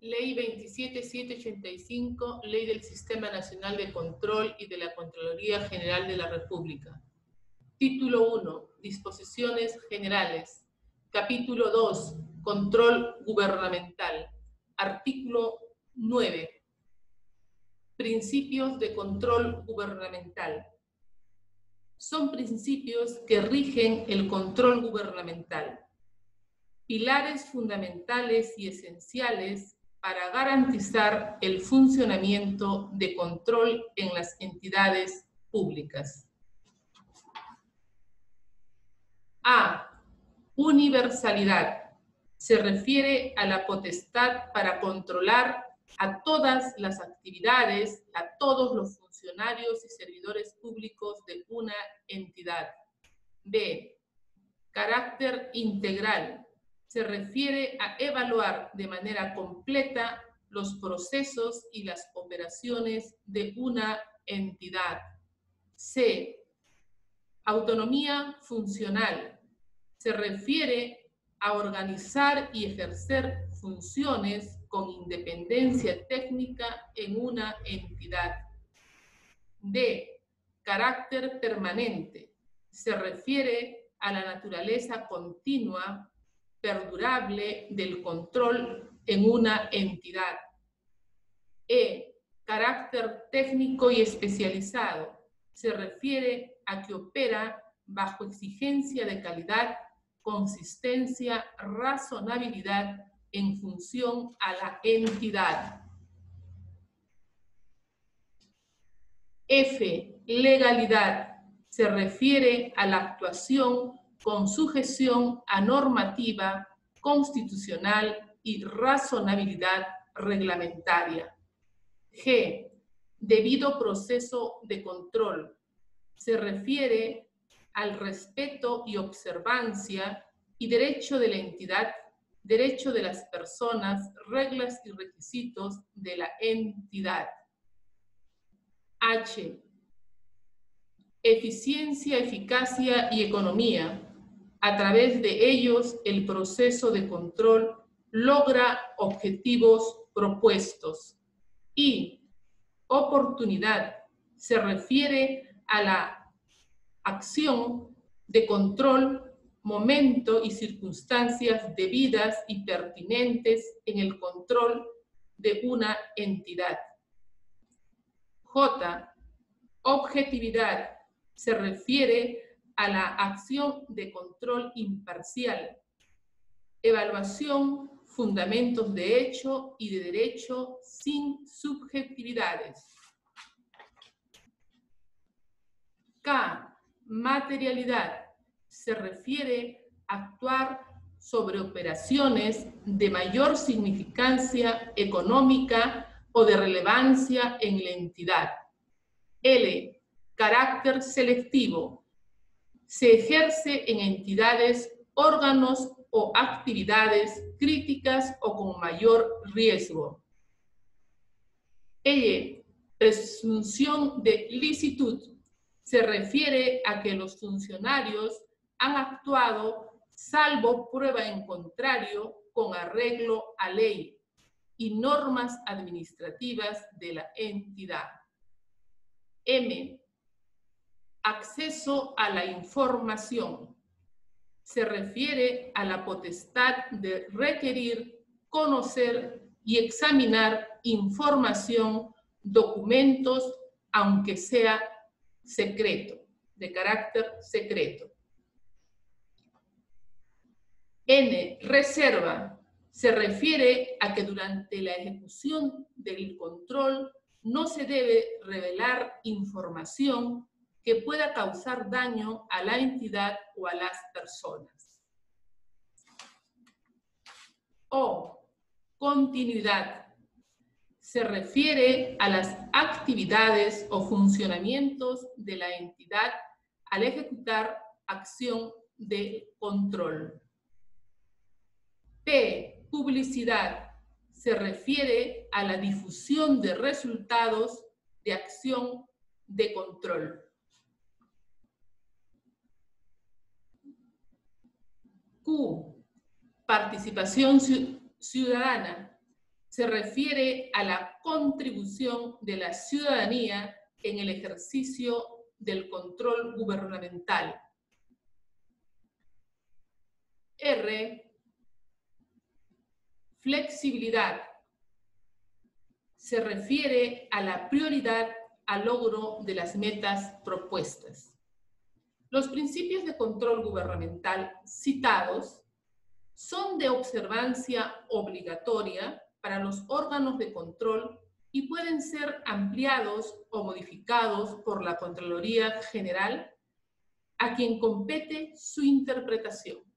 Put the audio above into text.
Ley 27785, Ley del Sistema Nacional de Control y de la Contraloría General de la República. Título 1. Disposiciones generales. Capítulo 2. Control gubernamental. Artículo 9. Principios de control gubernamental. Son principios que rigen el control gubernamental. Pilares fundamentales y esenciales para garantizar el funcionamiento de control en las entidades públicas. A. Universalidad. Se refiere a la potestad para controlar a todas las actividades, a todos los funcionarios y servidores públicos de una entidad. B. Carácter integral. Se refiere a evaluar de manera completa los procesos y las operaciones de una entidad. C. Autonomía funcional. Se refiere a organizar y ejercer funciones con independencia técnica en una entidad. D. Carácter permanente. Se refiere a la naturaleza continua, perdurable del control en una entidad. E. Carácter técnico y especializado. Se refiere a que opera bajo exigencia de calidad, consistencia, razonabilidad en función a la entidad. F. Legalidad. Se refiere a la actuación con sujeción a normativa constitucional y razonabilidad reglamentaria. G. Debido proceso de control. Se refiere al respeto y observancia y derecho de la entidad derecho de las personas, reglas y requisitos de la entidad. H. Eficiencia, eficacia y economía. A través de ellos, el proceso de control logra objetivos propuestos. Y oportunidad se refiere a la acción de control momento y circunstancias debidas y pertinentes en el control de una entidad. J. Objetividad. Se refiere a la acción de control imparcial. Evaluación, fundamentos de hecho y de derecho sin subjetividades. K. Materialidad se refiere a actuar sobre operaciones de mayor significancia económica o de relevancia en la entidad. L. Carácter selectivo. Se ejerce en entidades, órganos o actividades críticas o con mayor riesgo. L. Presunción de licitud. Se refiere a que los funcionarios han actuado salvo prueba en contrario con arreglo a ley y normas administrativas de la entidad. M. Acceso a la información. Se refiere a la potestad de requerir, conocer y examinar información, documentos, aunque sea secreto, de carácter secreto. N, reserva, se refiere a que durante la ejecución del control no se debe revelar información que pueda causar daño a la entidad o a las personas. O, continuidad, se refiere a las actividades o funcionamientos de la entidad al ejecutar acción de control. P. Publicidad. Se refiere a la difusión de resultados de acción de control. Q. Participación ciudadana. Se refiere a la contribución de la ciudadanía en el ejercicio del control gubernamental. R. Flexibilidad. Se refiere a la prioridad al logro de las metas propuestas. Los principios de control gubernamental citados son de observancia obligatoria para los órganos de control y pueden ser ampliados o modificados por la Contraloría General a quien compete su interpretación.